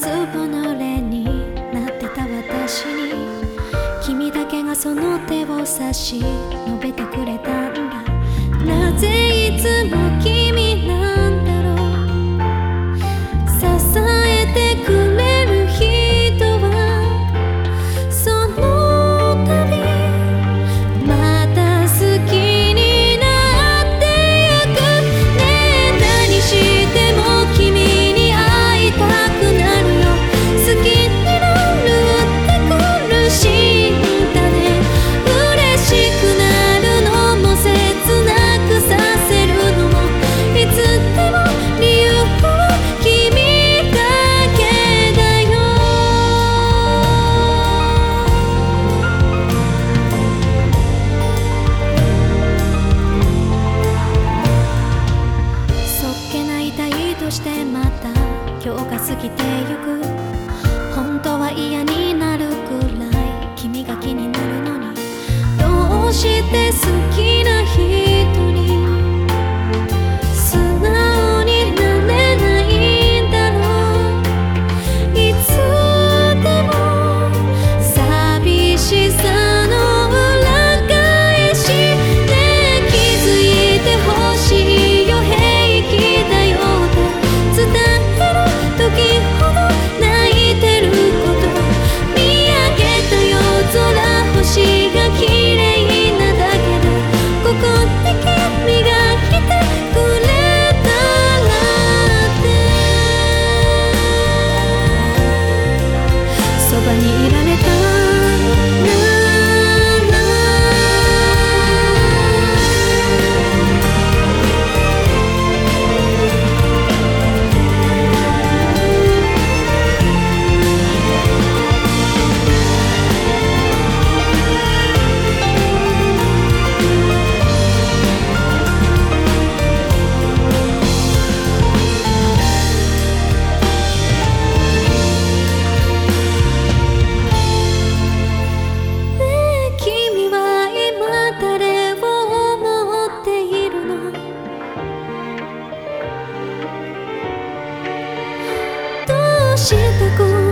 ずぼのれになってた私に君だけがその手を差し伸べてくれたんだ。なぜいつもが過ぎてゆく。本当は嫌になるくらい君が気になるのに。どうして好き记得故。